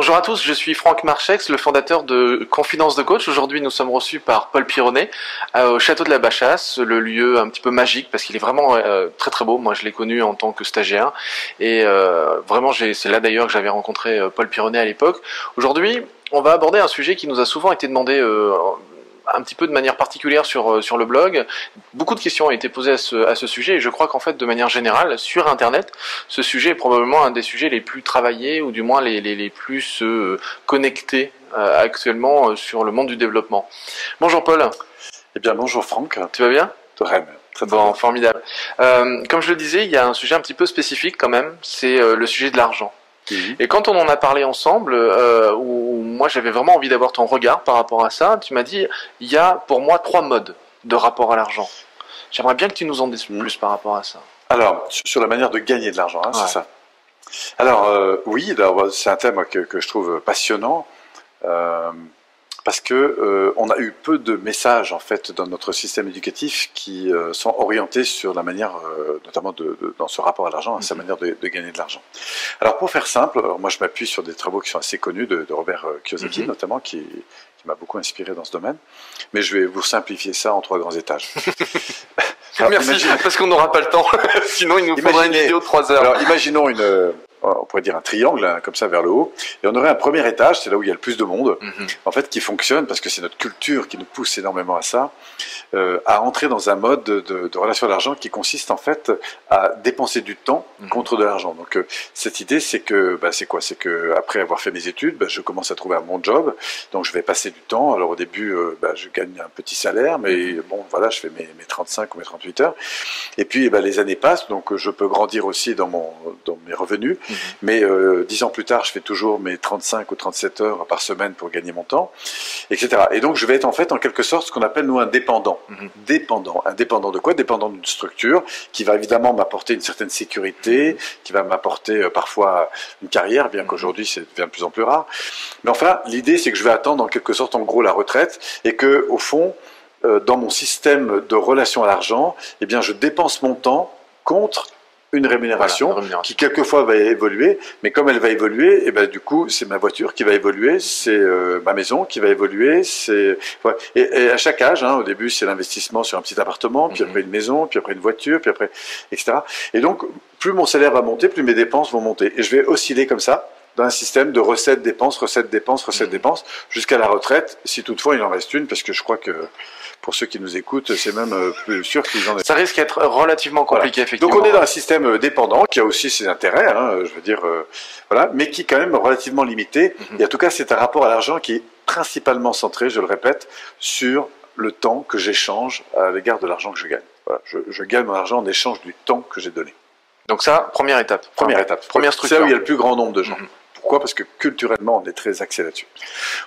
Bonjour à tous, je suis Franck Marchex, le fondateur de Confidence de Coach. Aujourd'hui, nous sommes reçus par Paul Pironnet euh, au château de la Bachasse, le lieu un petit peu magique parce qu'il est vraiment euh, très très beau. Moi, je l'ai connu en tant que stagiaire et euh, vraiment, c'est là d'ailleurs que j'avais rencontré Paul Pironnet à l'époque. Aujourd'hui, on va aborder un sujet qui nous a souvent été demandé un petit peu de manière particulière sur, euh, sur le blog. Beaucoup de questions ont été posées à ce, à ce sujet et je crois qu'en fait, de manière générale, sur Internet, ce sujet est probablement un des sujets les plus travaillés ou du moins les, les, les plus euh, connectés euh, actuellement sur le monde du développement. Bonjour Paul. Eh bien, bonjour Franck. Tu vas bien? Très bien. Très bon, formidable. Euh, comme je le disais, il y a un sujet un petit peu spécifique quand même, c'est le sujet de l'argent. Mhm. Et quand on en a parlé ensemble, euh, où moi j'avais vraiment envie d'avoir ton regard par rapport à ça, tu m'as dit, il y a pour moi trois modes de rapport à l'argent. J'aimerais bien que tu nous en dises mhm. plus par rapport à ça. Alors, sur la manière de gagner de l'argent, hein, c'est ça. Alors, euh, oui, c'est un thème que, que, je trouve passionnant. Euh, parce que euh, on a eu peu de messages en fait dans notre système éducatif qui euh, sont orientés sur la manière, euh, notamment de, de, dans ce rapport à l'argent, à sa mhm. manière de, de gagner de l'argent. Alors pour faire simple, moi je m'appuie sur des travaux qui sont assez connus de, de Robert Kiyosaki mhm. notamment, qui, qui m'a beaucoup inspiré dans ce domaine, mais je vais vous simplifier ça en trois grands étages. Alors, Merci, parce qu'on n'aura pas le temps, sinon il nous faudra une vidéo de trois heures. Alors imaginons une on pourrait dire un triangle, hein, comme ça vers le haut, et on aurait un premier étage, c'est là où il y a le plus de monde, mhm. en fait, qui fonctionne, parce que c'est notre culture qui nous pousse énormément à ça, euh, à entrer dans un mode de, de, relation à l'argent qui consiste en fait à dépenser du temps mhm. contre de l'argent. Donc euh, cette idée, c'est que, bah, c'est quoi? C'est que après avoir fait mes études, bah, je commence à trouver un bon job, donc je vais passer du temps. Alors au début, euh, bah, je gagne un petit salaire, mais mhm. bon, voilà, je fais mes, mes 35 ou mes 38 heures, et puis bah, les années passent, donc je peux grandir aussi dans mon dans mes revenus. Mhm. Mais euh, dix ans plus tard, je fais toujours mes 35 ou 37 heures par semaine pour gagner mon temps, etc. Et donc, je vais être en fait, en quelque sorte, ce qu'on appelle nous un dépendant. Mhm. Dépendant. Indépendant de quoi? Dépendant d'une structure qui va évidemment m'apporter une certaine sécurité, mhm. qui va m'apporter euh, parfois une carrière, bien qu'aujourd'hui, c'est devient de plus en plus rare. Mais enfin, l'idée, c'est que je vais attendre en quelque sorte, en gros, la retraite et que, au fond, euh, dans mon système de relation à l'argent, eh bien, je dépense mon temps contre une rémunération, qui quelquefois va évoluer, mais comme elle va évoluer, et eh ben du coup c'est ma voiture qui va évoluer, c'est euh, ma maison qui va évoluer, c'est et, à chaque âge, hein, au début c'est l'investissement sur un petit appartement, puis mhm. après une maison, puis après une voiture, puis après etc. Et donc plus mon salaire va monter, plus mes dépenses vont monter, et je vais osciller comme ça dans un système de recettes dépenses, recettes dépenses, recettes mhm. dépenses jusqu'à la retraite, si toutefois il en reste une, parce que je crois que pour ceux qui nous écoutent, c'est même euh, plus sûr qu'ils en aient. Ça risque d'être relativement compliqué, effectivement. Donc on est dans un système euh, dépendant qui a aussi ses intérêts, hein, je veux dire, euh, voilà, mais qui est quand même relativement limité. Mhm. Et en tout cas, c'est un rapport à l'argent qui est principalement centré, je le répète, sur le temps que j'échange à l'égard de l'argent que je gagne. Voilà, je, je, gagne mon argent en échange du temps que j'ai donné. Donc ça, première étape. Première étape. Première structure. C'est là où il y a le plus grand nombre de gens. Mhm. Pourquoi? Parce que culturellement, on est très axé là-dessus.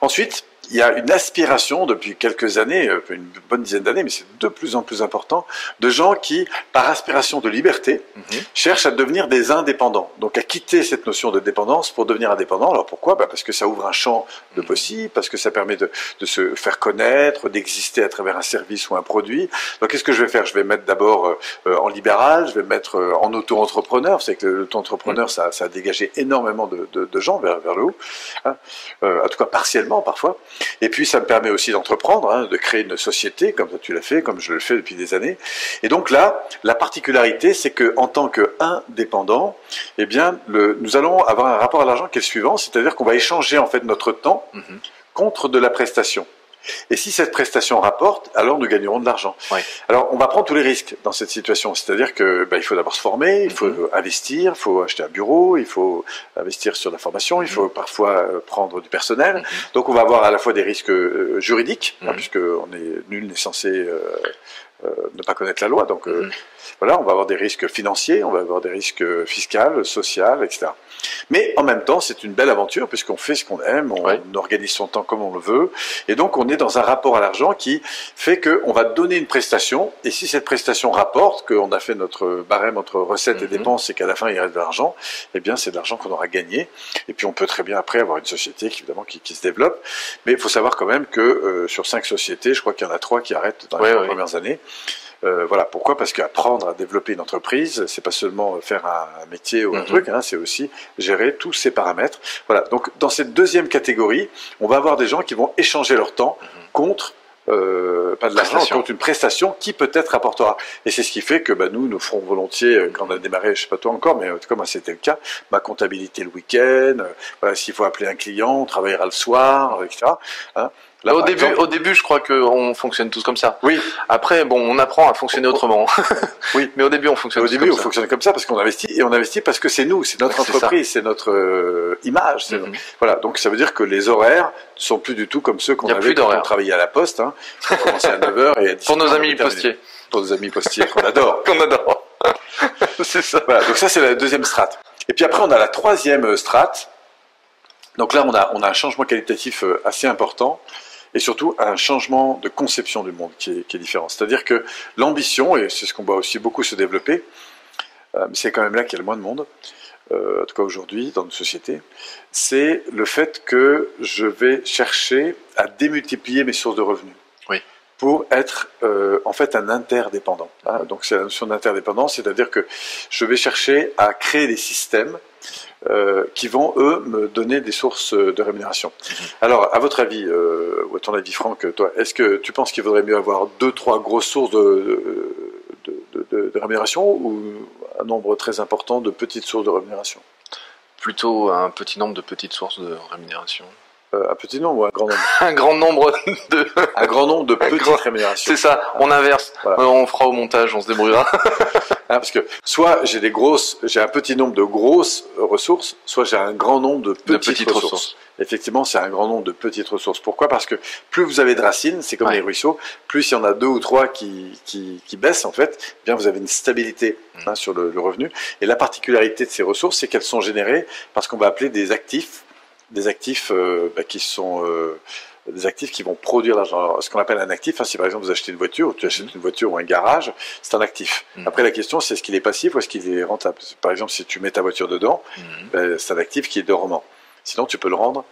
Ensuite, il y a une aspiration depuis quelques années, euh, une bonne dizaine d'années, mais c'est de plus en plus important, de gens qui, par aspiration de liberté, mhm. cherchent à devenir des indépendants. Donc à quitter cette notion de dépendance pour devenir indépendant. Alors pourquoi? Bah Parce que ça ouvre un champ de mhm. possible, parce que ça permet de, de se faire connaître, d'exister à travers un service ou un produit. Donc qu'est-ce que je vais faire? Je vais mettre d'abord euh, en libéral, je vais mettre euh, en auto-entrepreneur. C'est que l'auto-entrepreneur, mhm. ça, ça, a dégagé énormément de, de, de gens vers, vers le haut, hein. en tout cas partiellement parfois. Et puis ça me permet aussi d'entreprendre, hein, de créer une société, comme tu l'as fait, comme je le fais depuis des années. Et donc là, la particularité, c'est que en tant qu'indépendant, eh bien, le, nous allons avoir un rapport à l'argent qui est le suivant, c'est-à-dire qu'on va échanger en fait notre temps mm-hmm. contre de la prestation. Et si cette prestation rapporte, alors nous gagnerons de l'argent. Alors on va prendre tous les risques dans cette situation, c'est-à-dire que bah, il faut d'abord se former, il faut mhm. investir, il faut acheter un bureau, il faut investir sur la formation, il faut mhm. parfois euh, prendre du personnel. Mhm. Donc on va avoir à la fois des risques euh, juridiques, hein, puisque on est nul n'est censé euh, ne pas connaître la loi, donc voilà, on va avoir des risques financiers, on va avoir des risques fiscaux, sociaux, etc. Mais en même temps, c'est une belle aventure puisqu'on fait ce qu'on aime, on, organise son temps comme on le veut, et donc on est dans un rapport à l'argent qui fait qu'on va donner une prestation, et si cette prestation rapporte, qu'on a fait notre barème entre recettes et mhm. dépenses, et qu'à la fin il reste de l'argent, eh bien c'est de l'argent qu'on aura gagné, et puis on peut très bien après avoir une société qui, évidemment qui, qui se développe, mais il faut savoir quand même que euh, sur cinq sociétés, je crois qu'il y en a trois qui arrêtent dans les premières années. Euh, voilà, pourquoi? Parce qu'apprendre à développer une entreprise, c'est pas seulement faire un, métier ou un mhm. truc, hein, c'est aussi gérer tous ces paramètres. Voilà, donc dans cette deuxième catégorie, on va avoir des gens qui vont échanger leur temps mhm. contre euh, pas de l'argent, contre une prestation qui peut-être apportera. Et c'est ce qui fait que bah, nous, nous ferons volontiers, euh, quand on a démarré, je sais pas toi encore, mais moi c'était le cas, ma comptabilité le week-end, euh, voilà, s'il faut appeler un client, on travaillera le soir, etc. Hein au, début, au début, je crois qu'on fonctionne tous comme ça. Oui. Après, bon, on apprend à fonctionner autrement. oui. Mais au début, on fonctionne. Au début, on fonctionne comme ça parce qu'on investit et on investit parce que c'est nous, c'est notre entreprise, c'est notre euh, image. Mhm. Voilà. Donc ça veut dire que les horaires ne sont plus du tout comme ceux qu'on avait quand on travaillait à la poste. Hein. On commençait à 9h et à 10 Pour nos amis postiers. Pour nos amis postiers qu'on adore. qu'on adore. c'est ça. Voilà. Donc ça, c'est la deuxième strate. Et puis après, on a la troisième strate. Donc là, on a, on a un changement qualitatif euh, assez important et surtout un changement de conception du monde qui est, différent. C'est-à-dire que l'ambition, et c'est ce qu'on voit aussi beaucoup se développer, euh, c'est quand même là qu'il y a le moins de monde, euh, en tout cas aujourd'hui dans nos sociétés, c'est le fait que je vais chercher à démultiplier mes sources de revenus. Pour être euh, en fait un interdépendant. Hein. Donc c'est la notion d'interdépendance, c'est-à-dire que je vais chercher à créer des systèmes euh, qui vont, eux, me donner des sources de rémunération. Mhm. Alors, à votre avis, euh, ou à ton avis, Franck, toi, est-ce que tu penses qu'il vaudrait mieux avoir deux, trois grosses sources de, de, de, rémunération ou un nombre très important de petites sources de rémunération? Plutôt un petit nombre de petites sources de rémunération. Euh, un petit nombre ou un grand nombre Un grand nombre de... un grand nombre de petites rémunérations. C'est ça, on inverse. On fera au montage, on se débrouillera. Hein, parce que soit j'ai des grosses, j'ai un petit nombre de grosses ressources, soit j'ai un grand nombre de petites, ressources. Effectivement, c'est un grand nombre de petites ressources. Pourquoi? Parce que plus vous avez de racines, c'est comme les ruisseaux, plus il y en a deux ou trois qui, qui, qui baissent en fait, eh bien vous avez une stabilité mm. hein, sur le, le revenu. Et la particularité de ces ressources, c'est qu'elles sont générées par ce qu'on va appeler des actifs des actifs euh, bah, qui sont euh, des actifs qui vont produire l'argent. Ce qu'on appelle un actif, hein, si par exemple vous achetez une voiture, ou tu achètes une voiture ou un garage, c'est un actif. Mhm. Après la question, c'est est-ce qu'il est passif ou est-ce qu'il est rentable? Par exemple, si tu mets ta voiture dedans, mhm. ben, c'est un actif qui est dormant. Sinon, tu peux le rendre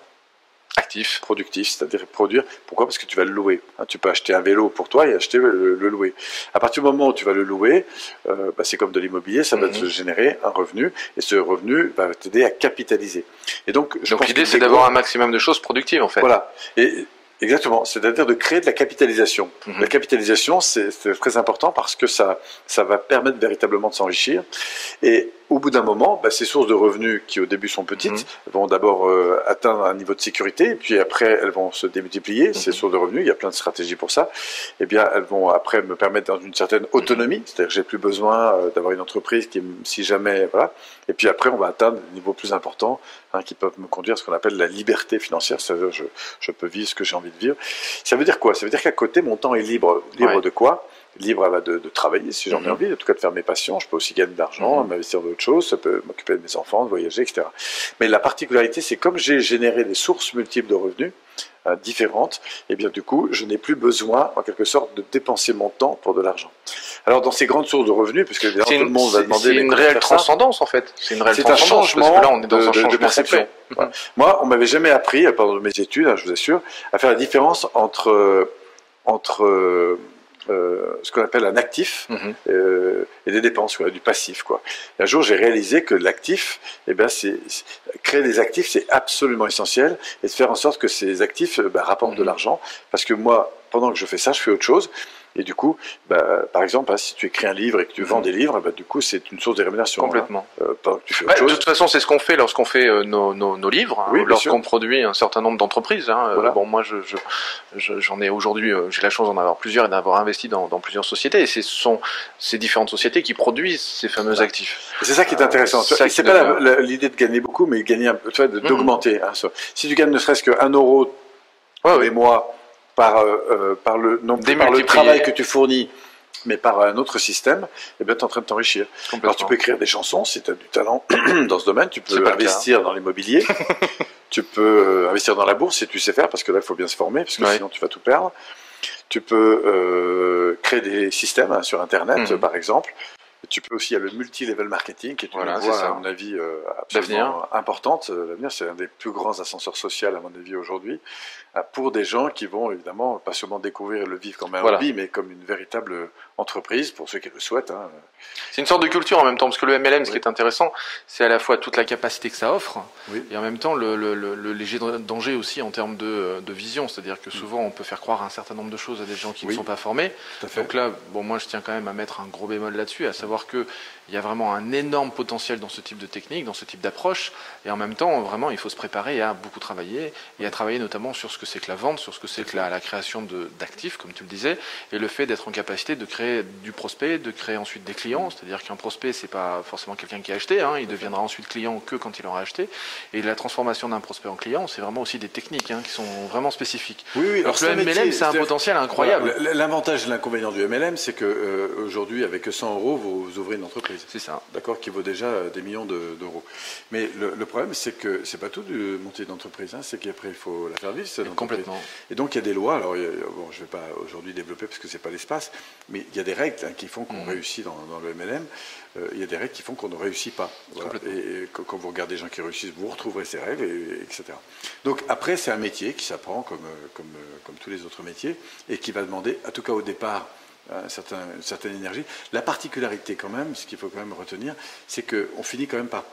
actif, productif, c'est-à-dire produire. Pourquoi? Parce que tu vas le louer. Hein, tu peux acheter un vélo pour toi et acheter le, louer. À partir du moment où tu vas le louer, euh, bah, c'est comme de l'immobilier, ça va mhm. te générer un revenu et ce revenu va t'aider à capitaliser. Et donc, donc l'idée, c'est d'avoir un maximum de choses productives en fait. Voilà. Et Exactement, c'est-à-dire de créer de la capitalisation. Mhm. La capitalisation, c'est très important parce que ça, ça va permettre véritablement de s'enrichir. Et au bout d'un moment, bah, ces sources de revenus qui au début sont petites mhm. vont d'abord euh, atteindre un niveau de sécurité, puis après elles vont se démultiplier. Ces mhm. sources de revenus, il y a plein de stratégies pour ça. Et eh bien, elles vont après me permettre dans une certaine autonomie, c'est-à-dire que j'ai plus besoin euh, d'avoir une entreprise qui, si jamais, voilà. Et puis après, on va atteindre des niveaux plus importants hein, qui peuvent me conduire à ce qu'on appelle la liberté financière, c'est-à-dire je, je peux vivre ce que j'ai envie de vivre. Ça veut dire quoi? Ça veut dire qu'à côté, mon temps est libre. Libre de quoi? Libre de, de, travailler si j'en ai mhm. envie, en tout cas de faire mes passions. Je peux aussi gagner de l'argent, mhm. m'investir dans d'autres choses, ça peut m'occuper de mes enfants, de voyager, etc. Mais la particularité, c'est comme j'ai généré des sources multiples de revenus, euh, différentes, et eh bien du coup, je n'ai plus besoin, en quelque sorte, de dépenser mon temps pour de l'argent. Alors dans ces grandes sources de revenus, puisque tout le monde va demander... C'est une réelle transcendance en fait. C'est une réelle un changement là, on est dans de, un changement de perception. Moi, on m'avait jamais appris, pendant mes études, hein, je vous assure, à faire la différence entre entre euh, ce qu'on appelle un actif mhm. euh, et des dépenses, du passif. Quoi. un jour, j'ai réalisé que l'actif, eh ben, c'est créer des actifs, c'est absolument essentiel, et de faire en sorte que ces actifs euh, ben, rapportent de mhm. l'argent, parce que moi, pendant que je fais ça, je fais autre chose. Et du coup, bah, par exemple, hein, si tu écris un livre et que tu vends mhm. des livres, bah, du coup, c'est une source de rémunération. Hein. Complètement. Euh, de toute façon, c'est ce qu'on fait lorsqu'on fait euh, nos, nos, nos, livres, hein, lorsqu'on produit un certain nombre d'entreprises. Hein, euh, bon, moi, j'en je, je, ai aujourd'hui, j'ai la chance d'en avoir plusieurs et d'avoir investi dans, dans, plusieurs sociétés. Et ce sont ces différentes sociétés qui produisent ces fameux actifs. C'est ça qui est intéressant. c'est pas l'idée de gagner beaucoup, mais gagner un peu, mhm. d'augmenter. Si tu gagnes ne serait-ce qu'un euro tous les mois par, euh, euh, par, le, non par le travail que tu fournis, mais par un autre système, eh bien, tu es en train de t'enrichir. Alors, tu peux écrire des chansons si tu as du talent dans ce domaine, tu peux investir dans l'immobilier, tu peux euh, investir dans la bourse si tu sais faire, parce que là, il faut bien se former, parce que sinon, tu vas tout perdre. Tu peux créer des systèmes hein, sur Internet, mhm. par exemple. Tu peux aussi, il y a le multi-level marketing, qui est une voie, à mon avis, euh, absolument importante. Euh, l'avenir, c'est un des plus grands ascenseurs sociaux, à mon avis, aujourd'hui, euh, pour des gens qui vont, évidemment, pas seulement découvrir le vivre comme un hobby, mais comme une véritable entreprise pour ceux qui le souhaitent. Hein. C'est une sorte de culture en même temps, parce que le MLM, ce qui est intéressant, c'est à la fois toute la capacité que ça offre, et en même temps le, léger danger aussi en termes de, vision. C'est-à-dire que mm. souvent, on peut faire croire un certain nombre de choses à des gens qui ne sont pas formés. Donc là, bon, moi, je tiens quand même à mettre un gros bémol là-dessus, à savoir qu'il y a vraiment un énorme potentiel dans ce type de technique, dans ce type d'approche, et en même temps, vraiment, il faut se préparer à beaucoup travailler, et à travailler notamment sur ce que c'est que la vente, sur ce que c'est que la, la création d'actifs, comme tu le disais, et le fait d'être en capacité de créer du prospect, de créer ensuite des clients, c'est-à-dire qu'un prospect, c'est pas forcément quelqu'un qui a acheté, hein, il deviendra ensuite client que quand il aura acheté. Et la transformation d'un prospect en client, c'est vraiment aussi des techniques hein, qui sont vraiment spécifiques. Oui, oui. Alors, le MLM, c'est un potentiel incroyable. L'avantage et l'inconvénient du MLM, c'est que euh, aujourd'hui, avec 100 euros, vous ouvrez une entreprise. C'est ça. D'accord, qui vaut déjà euh, des millions d'euros. Mais le, problème, c'est que c'est pas tout de monter d'entreprise, hein, c'est qu'après il faut la faire vivre. Complètement. Et donc il y a des lois. Alors bon, je vais pas aujourd'hui développer parce que c'est pas l'espace, mais il y a des règles hein, qui font qu'on mmh. réussit dans, dans le MLM. Euh, il y a des règles qui font qu'on ne réussit pas. Et, quand vous regardez des gens qui réussissent, vous retrouverez ces règles, etc. Donc après, c'est un métier qui s'apprend comme, comme, euh, comme tous les autres métiers et qui va demander, en tout cas au départ, un certain, une certaine énergie. La particularité quand même, ce qu'il faut quand même retenir, c'est qu'on finit quand même par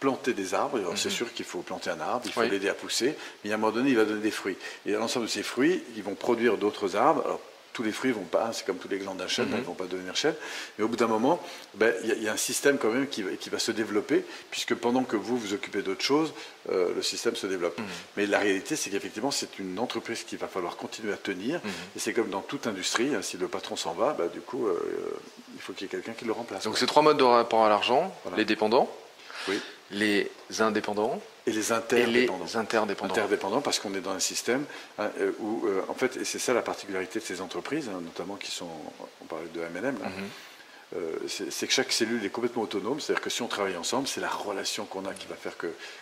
planter des arbres. C'est mhm. sûr qu'il faut planter un arbre, il faut l'aider à pousser, mais à un moment donné, il va donner des fruits. Et à l'ensemble de ces fruits, ils vont produire d'autres arbres tous les fruits vont pas, c'est comme tous les glands d'un chêne, mhm. ils vont pas devenir chêne. Mais au bout d'un moment, ben, il y, a un système quand même qui, va se développer, puisque pendant que vous vous occupez d'autres choses, euh, le système se développe. Mhm. Mais la réalité, c'est qu'effectivement, c'est une entreprise qu'il va falloir continuer à tenir. Mhm. Et c'est comme dans toute industrie, hein, si le patron s'en va, ben, du coup, euh, il faut qu'il y ait quelqu'un qui le remplace. Donc c'est trois modes de rapport à l'argent, les dépendants, les indépendants et les interdépendants. les interdépendants. Interdépendants parce qu'on est dans un système hein, euh, où, euh, en fait, et c'est ça la particularité de ces entreprises, hein, notamment qui sont, on parlait de MLM, mhm. euh, c'est que chaque cellule est complètement autonome, c'est-à-dire que si on travaille ensemble, c'est la relation qu'on a qui va faire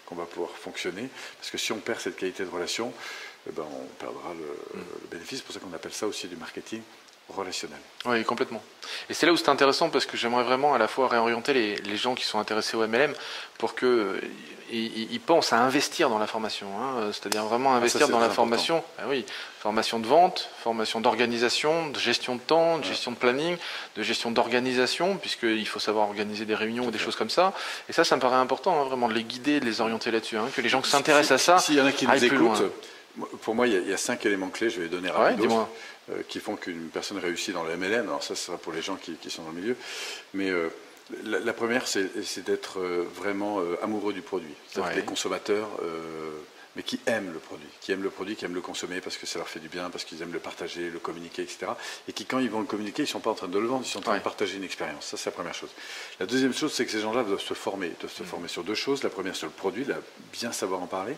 qu'on va pouvoir fonctionner, parce que si on perd cette qualité de relation, eh ben, on perdra le, mhm. le bénéfice, c'est pour ça qu'on appelle ça aussi du marketing relationnel. Oui, complètement. Et c'est là où c'est intéressant parce que j'aimerais vraiment à la fois réorienter les, les, gens qui sont intéressés au MLM pour que ils, pensent à investir dans la formation, hein. c'est-à-dire vraiment ah, investir dans la formation. Ah oui, formation de vente, formation d'organisation, de gestion de temps, de gestion de planning, de gestion d'organisation, puisqu'il faut savoir organiser des réunions ou des choses comme ça. Et ça, ça me paraît important, hein, vraiment de les guider, de les orienter là-dessus, hein, que les gens qui s'intéressent à ça. S'il y en a qui nous écoutent, pour moi, il y, a, cinq éléments clés, je vais les donner rapidement, euh, qui font qu'une personne réussit dans le MLM. Alors ça, ce sera pour les gens qui, sont dans le milieu. Mais euh, la, première, c'est d'être euh, vraiment amoureux du produit. C'est-à-dire des consommateurs, mais qui aiment le produit, qui aiment le produit, qui aiment le consommer parce que ça leur fait du bien, parce qu'ils aiment le partager, le communiquer, etc. Et qui, quand ils vont le communiquer, ils ne sont pas en train de le vendre, ils sont en train de partager une expérience. Ça, c'est la première chose. La deuxième chose, c'est que ces gens-là doivent se former. Ils doivent se mmh. former sur deux choses. La première, sur le produit, bien savoir en parler.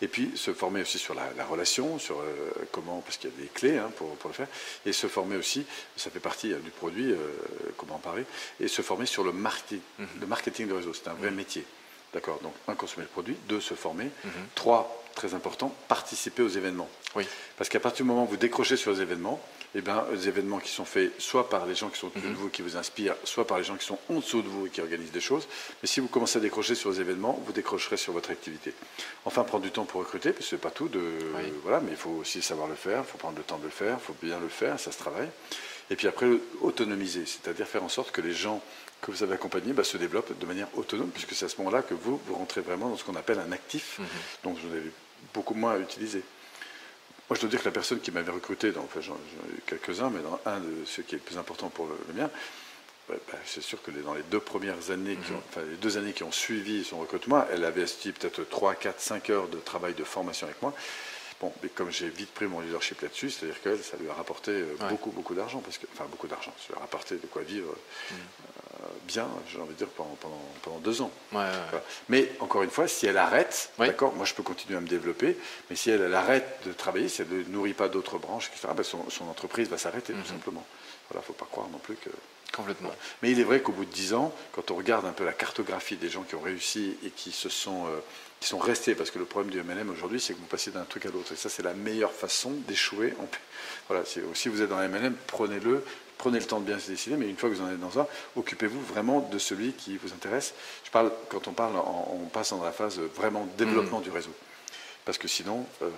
Et puis se former aussi sur la, relation, sur euh, comment, parce qu'il y a des clés hein, pour, le faire, et se former aussi, ça fait partie hein, du produit, euh, comment en parler, et se former sur le marketing, mhm. le marketing de réseau. C'est un vrai mhm. métier. D'accord Donc, un, consommer le produit, deux, se former, mhm. trois, très important, participer aux événements. Oui. Parce qu'à partir du moment où vous décrochez sur les événements, eh bien, les événements qui sont faits soit par les gens qui sont au-dessus de mhm. vous qui vous inspirent, soit par les gens qui sont en dessous de vous et qui organisent des choses. Mais si vous commencez à décrocher sur les événements, vous décrocherez sur votre activité. Enfin, prendre du temps pour recruter, parce que c'est pas tout. De, voilà, mais il faut aussi savoir le faire, il faut prendre le temps de le faire, il faut bien le faire, ça se travaille. Et puis après, autonomiser, c'est-à-dire faire en sorte que les gens que vous avez accompagnés bah, se développent de manière autonome, puisque c'est à ce moment-là que vous, vous rentrez vraiment dans ce qu'on appelle un actif, mhm. donc vous avez beaucoup moins à utiliser. Moi, je dois dire que la personne qui m'avait recruté, dans, enfin, j'en ai eu quelques-uns, mais dans un de ceux qui est le plus important pour le, mien, bah, bah, c'est sûr que dans les deux premières années, qui mhm. enfin les deux années qui ont suivi son recrutement, elle avait investi peut-être 3, 4, 5 heures de travail de formation avec moi. Bon, mais comme j'ai vite pris mon leadership là-dessus, c'est-à-dire que ça lui a rapporté euh, beaucoup, beaucoup d'argent, parce que, enfin beaucoup d'argent, ça lui a rapporté de quoi vivre mhm. euh, bien, j'ai envie de dire, pendant, pendant, deux ans. Mais encore une fois, si elle arrête, d'accord, moi je peux continuer à me développer, mais si elle, arrête de travailler, si elle ne nourrit pas d'autres branches, etc., ben son, entreprise va s'arrêter tout mhm. simplement. Voilà, faut pas croire non plus que. Complètement. Mais il est vrai qu'au bout de dix ans, quand on regarde un peu la cartographie des gens qui ont réussi et qui se sont euh, qui sont restés, parce que le problème du MLM aujourd'hui, c'est que vous passez d'un truc à l'autre. Et ça, c'est la meilleure façon d'échouer. Voilà, si vous êtes dans le MLM, prenez-le, prenez le temps de bien se décider, mais une fois que vous en êtes dans ça, occupez-vous vraiment de celui qui vous intéresse. Je parle, quand on parle, on passe dans la phase vraiment développement mmh. du réseau. Parce que sinon, euh,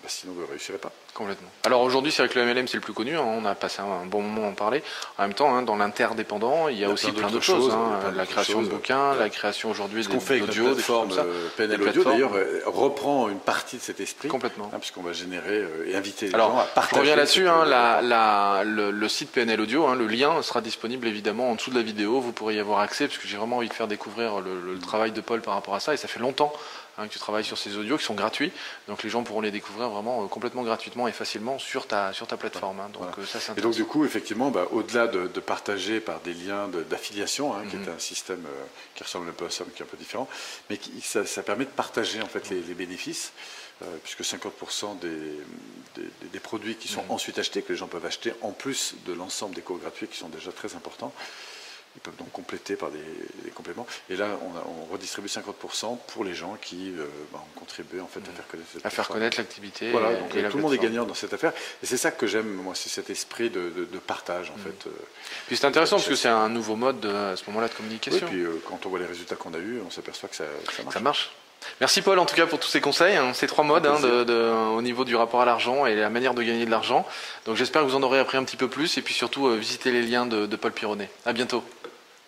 bah, sinon vous ne réussirez pas. Complètement. Alors aujourd'hui, c'est vrai que le MLM, c'est le plus connu, hein. on a passé un bon moment à en parler. En même temps, hein, dans l'interdépendant, il y a, aussi plein d'autres choses. Hein. la création de bouquins, la création aujourd'hui d'audio, des formes. Euh, PNL Audio, d'ailleurs, euh, reprend une partie de cet esprit. Complètement. puisqu'on va générer et inviter les Alors, gens à partager. Je reviens là-dessus, le, le, site PNL Audio, le lien sera disponible évidemment en dessous de la vidéo, vous pourrez y avoir accès, parce que j'ai vraiment envie de faire découvrir le, travail de Paul par rapport à ça, et ça fait longtemps hein, que tu travailles sur ces audios qui sont gratuits, donc les gens pourront les découvrir vraiment euh, complètement gratuitement et facilement sur ta, sur ta plateforme. Hein. donc, euh, ça, et donc du coup, effectivement, bah, au-delà de, partager par des liens d'affiliation, hein, qui est mhm. un système euh, qui ressemble un peu à ça, mais qui est un peu différent, mais qui, ça, permet de partager en fait les, bénéfices. puisque 50% des, des, produits qui sont mhm. ensuite achetés, que les gens peuvent acheter en plus de l'ensemble des cours gratuits qui sont déjà très importants, ils peuvent donc compléter par des, compléments. Et là, on, redistribue 50% pour les gens qui euh, bah, ont contribué en fait, à faire connaître cette À faire connaître l'activité. Voilà, donc tout le monde est gagnant dans cette affaire. Et c'est ça que j'aime, moi, c'est cet esprit de, partage en mm. fait. Euh, puis c'est intéressant parce que c'est un nouveau mode à ce moment-là de communication. et puis euh, quand on voit les résultats qu'on a eus, on s'aperçoit que ça, ça marche. Ça marche. Merci Paul en tout cas pour tous ces conseils, hein, ces trois modes hein, au niveau du rapport à l'argent et la manière de gagner de l'argent. Donc j'espère que vous en aurez appris un petit peu plus et puis surtout euh, visitez les liens de, Paul Pironnet. À bientôt.